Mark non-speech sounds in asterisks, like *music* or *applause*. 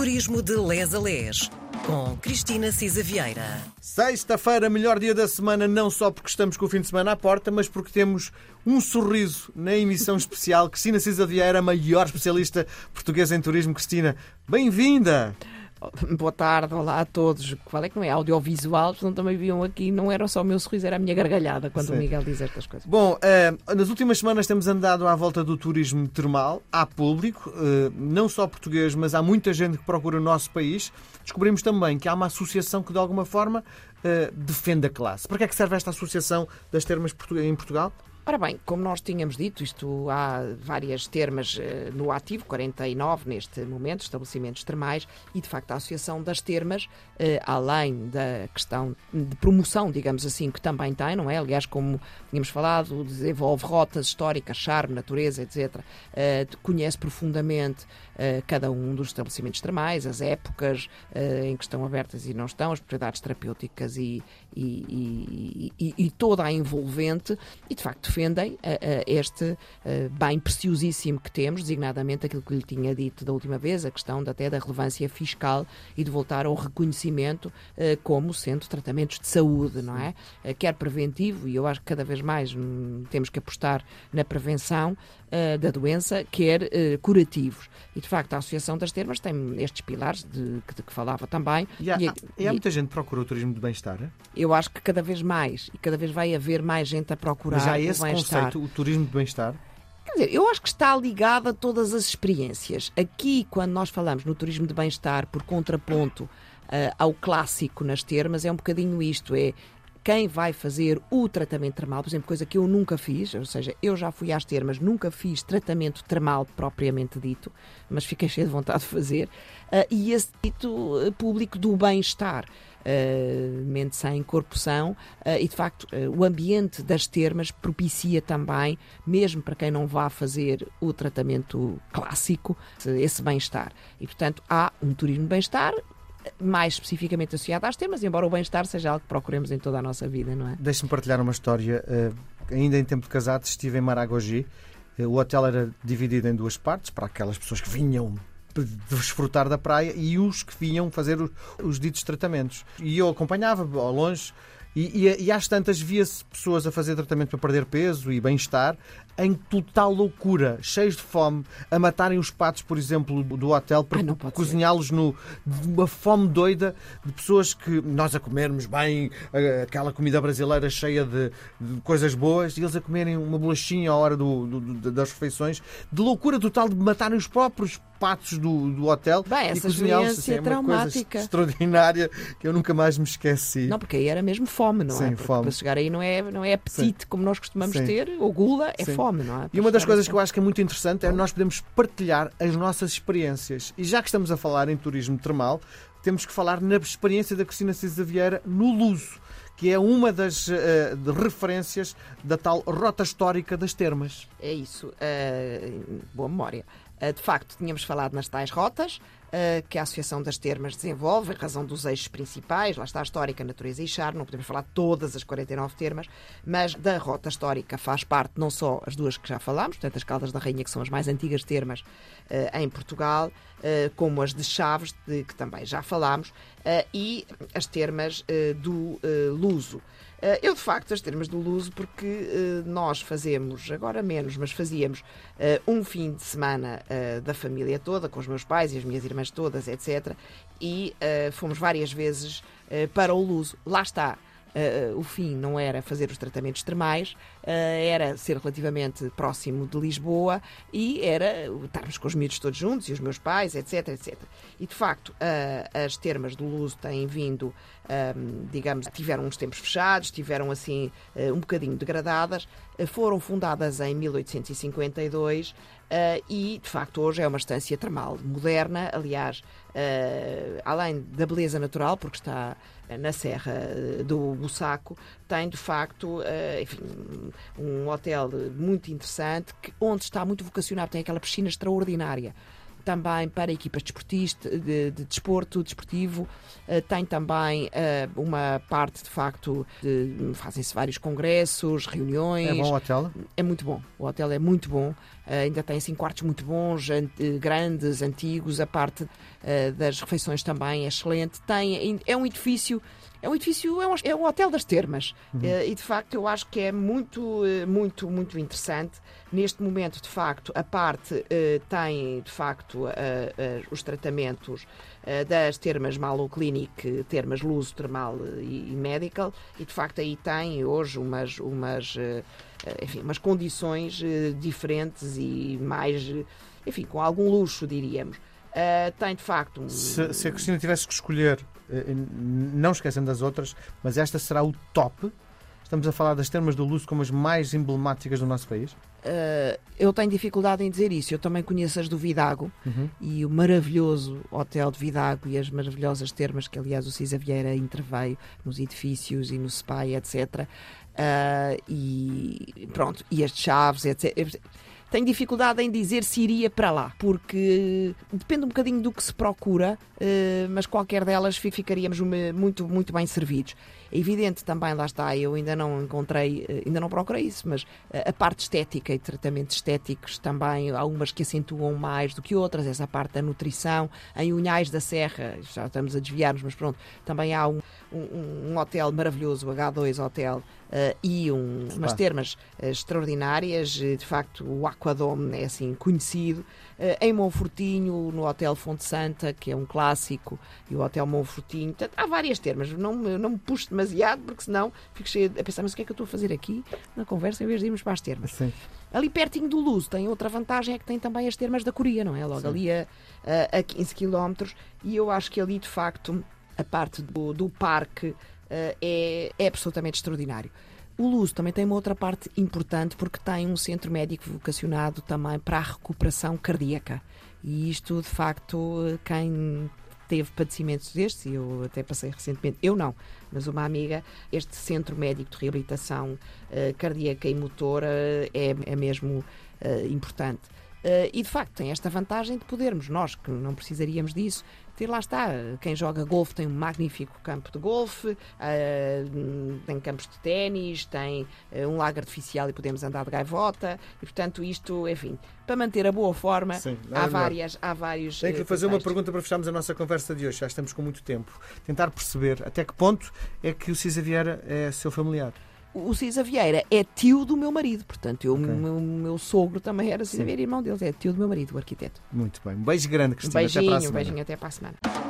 Turismo de Les a Les, com Cristina Cisa Vieira. Sexta-feira, melhor dia da semana, não só porque estamos com o fim de semana à porta, mas porque temos um sorriso na emissão especial. Cristina Cisa Vieira, maior especialista portuguesa em turismo. Cristina, bem-vinda! *laughs* Boa tarde, olá a todos. Qual é que não é audiovisual? Portanto, também viam aqui, não era só o meu sorriso, era a minha gargalhada quando Sim. o Miguel diz estas coisas. Bom, eh, nas últimas semanas temos andado à volta do turismo termal. Há público, eh, não só português, mas há muita gente que procura o nosso país. Descobrimos também que há uma associação que, de alguma forma, eh, defende a classe. Para que é que serve esta associação das termas em Portugal? Ora bem, como nós tínhamos dito, isto há várias termas eh, no ativo, 49 neste momento, estabelecimentos termais, e de facto a Associação das Termas, eh, além da questão de promoção, digamos assim, que também tem, não é? Aliás, como tínhamos falado, desenvolve rotas históricas, charme, natureza, etc. eh, conhece profundamente cada um dos estabelecimentos termais, as épocas em que estão abertas e não estão, as propriedades terapêuticas e, e- e- e- toda a envolvente, e de facto defendem eh, eh, este eh, bem preciosíssimo que temos, designadamente aquilo que lhe tinha dito da última vez, a questão da, até da relevância fiscal e de voltar ao reconhecimento como sendo tratamentos de saúde, não é? Quer preventivo, e eu acho que cada vez mais hum, temos que apostar na prevenção da doença, quer curativos. E de facto a Associação das Termas tem estes pilares de, que, de que falava também. E há, E- há- e há muita gente que procura o turismo de bem-estar. Eu acho que cada vez mais e cada vez vai haver mais gente a procurar Mas há o esse bem-estar. conceito, o turismo de bem-estar. Quer dizer, eu acho que está ligado a todas as experiências. Aqui, quando nós falamos no turismo de bem-estar por contraponto ah, ao clássico nas termas, é um bocadinho isto: é quem vai fazer o tratamento termal, por exemplo, coisa que eu nunca fiz, ou seja, eu já fui às termas, nunca fiz tratamento termal propriamente dito, mas fiquei *laughs* cheio de vontade de fazer, ah, e esse dito ah, público do bem-estar. Uh, mente sem, corpo são, uh, e de facto uh, o ambiente das termas propicia também, mesmo para quem não vá fazer o tratamento clássico, esse bem-estar. E portanto há um turismo bem-estar mais especificamente associado às termas, embora o bem-estar seja algo que procuremos em toda a nossa vida, não é? Deixe-me partilhar uma história. eh, ainda em tempo de casado, estive em Maragogi. Eh, o hotel era dividido em duas partes, para aquelas pessoas que vinham de desfrutar da praia e os que vinham fazer os, os ditos tratamentos. E eu acompanhava ao longe. E, e, e às tantas via-se pessoas a fazer tratamento para perder peso e bem-estar em total loucura, cheios de fome, a matarem os patos, por exemplo, do hotel para pode cozinhá-los no de uma fome doida de pessoas que nós a comermos bem aquela comida brasileira cheia de, de coisas boas e eles a comerem uma bolachinha à hora do- do- das refeições, de loucura total de matarem os próprios patos do, do hotel Bem, e essa cozinhá-los. Assim, é uma coisa extraordinária que eu nunca mais me esqueci. Não, porque aí era mesmo fome, não é? Sim, Porque fome. para chegar aí não é, não é apetite como nós costumamos Sim. ter, ou gula, é Sim. fome, não é? E uma das coisas que eu acho que é muito interessante é nós podemos partilhar as nossas experiências. E já que estamos a falar em turismo termal, temos que falar na experiência da Cristina Cisa Vieira no Luso, que é uma das de referências da tal rota histórica das termas. É isso. eh, boa memória. Eh, de facto, tínhamos falado nas tais rotas eh, que a Associação das Termas desenvolve, em razão dos eixos principais, lá está a histórica, natureza e charme, não podemos falar todas as 49 termas, mas da rota histórica faz parte não só as duas que já falámos, portanto as Caldas da Rainha, que são as mais antigas termas eh, em Portugal, eh, como as de Chaves, de que também já falámos, e as termas do Luso. Eh, Eu, de facto, as termas do Luso, porque eh, nós fazemos, agora menos, mas fazíamos eh, um fim de semana da família toda, com os meus pais e as minhas irmãs todas, etc. E fomos várias vezes para o Luso. Lá está. eh, o fim não era fazer os tratamentos termais, era ser relativamente próximo de Lisboa e era estarmos com os miúdos todos juntos e os meus pais, etc, etc. E de facto, eh, as termas do Luso têm vindo, ahm, digamos, tiveram uns tempos fechados, tiveram assim eh, um bocadinho degradadas, eh, foram fundadas em 1852 eh, e de facto hoje é uma estância termal moderna, aliás, eh, além da beleza natural, porque está eh, na Serra eh, do Bussaco, tem de facto eh, enfim, um hotel muito interessante, que, onde está muito vocacionado, tem aquela piscina extraordinária também para equipas desportistas, de, de desporto, desportivo, uh, tem também uh, uma parte, de facto, de, fazem-se vários congressos, reuniões. É bom o hotel? É muito bom. O hotel é muito bom. Uh, ainda tem assim quartos muito bons, an grandes, antigos. A parte das refeições também é excelente. Tem, é um edifício é um edifício, é um, é um hotel das termas. Uhum. Uh, e de facto eu acho que é muito, uh, muito, muito interessante. Neste momento, de facto, a parte uh, tem, de facto, os tratamentos das termas Malo Clinic, termas Luso Termal e, e, Medical, e de facto aí tem hoje umas, umas, enfim, umas condições diferentes e mais, enfim, com algum luxo, diríamos. Tem de facto um... se, se a Cristina tivesse que escolher eh, não esquecendo das outras, mas esta será o top. Estamos a falar das termas do Luso como as mais emblemáticas do nosso país? Uh, eu tenho dificuldade em dizer isso. Eu também conheço as do Vidago uhum. e o maravilhoso hotel de Vidago e as maravilhosas termas que, aliás, o Cisa Vieira interveio nos edifícios e no SPAI, etc. Uh, e pronto, e as chaves, etc. Tenho dificuldade em dizer se iria para lá, porque depende um bocadinho do que se procura, eh, mas qualquer delas ficaríamos muito, muito bem servidos. É evidente também, lá está, eu ainda não encontrei, eh, ainda não procurei isso, mas eh, a parte estética e tratamentos estéticos também, há umas que acentuam mais do que outras, essa parte da nutrição. Em Unhais da Serra, já estamos a desviar-nos, mas pronto, também há um, um, um hotel maravilhoso, o H2 Hotel, Uh, e um, umas termas uh, extraordinárias. De facto, o Aquadome é assim conhecido. em Monfortinho, no Hotel Fonte Santa, que é um clássico, e o Hotel Monfortinho. Portanto, há várias termas. Não, não me puxo demasiado, porque senão fico cheio a pensar, mas o que é que eu estou a fazer aqui na conversa em vez de irmos para as termas? Sim. Ali pertinho do Luso tem outra vantagem, é que tem também as termas da Coria, não é? Logo Sim. ali a, a, a 15 km. E eu acho que ali, de facto, a parte do, do parque eh, é, é absolutamente extraordinário. O Luso também tem uma outra parte importante porque tem um centro médico vocacionado também para a recuperação cardíaca. E isto, de facto, quem teve padecimentos destes, e eu até passei recentemente, eu não, mas uma amiga, este centro médico de reabilitação uh, cardíaca e motora é, é mesmo uh, importante. Uh, e de facto tem esta vantagem de podermos, nós que não precisaríamos disso, ter lá está. Quem joga golfe tem um magnífico campo de golfe, uh, tem campos de ténis, tem uh, um lago artificial e podemos andar de gaivota. E portanto, isto, enfim, para manter a boa forma, Sim, há, várias, há vários. Tenho que fazer uma pergunta para fecharmos a nossa conversa de hoje. Já estamos com muito tempo. Tentar perceber até que ponto é que o Cisa Vieira é seu familiar o Cisa Vieira é tio do meu marido, portanto, eu, okay. o meu, meu, sogro também era Cisa Vieira, irmão deles, é tio do meu marido, o arquiteto. Muito bem. Um beijo grande, Cristina. Um beijinho, até para a semana. Um beijinho até para a semana.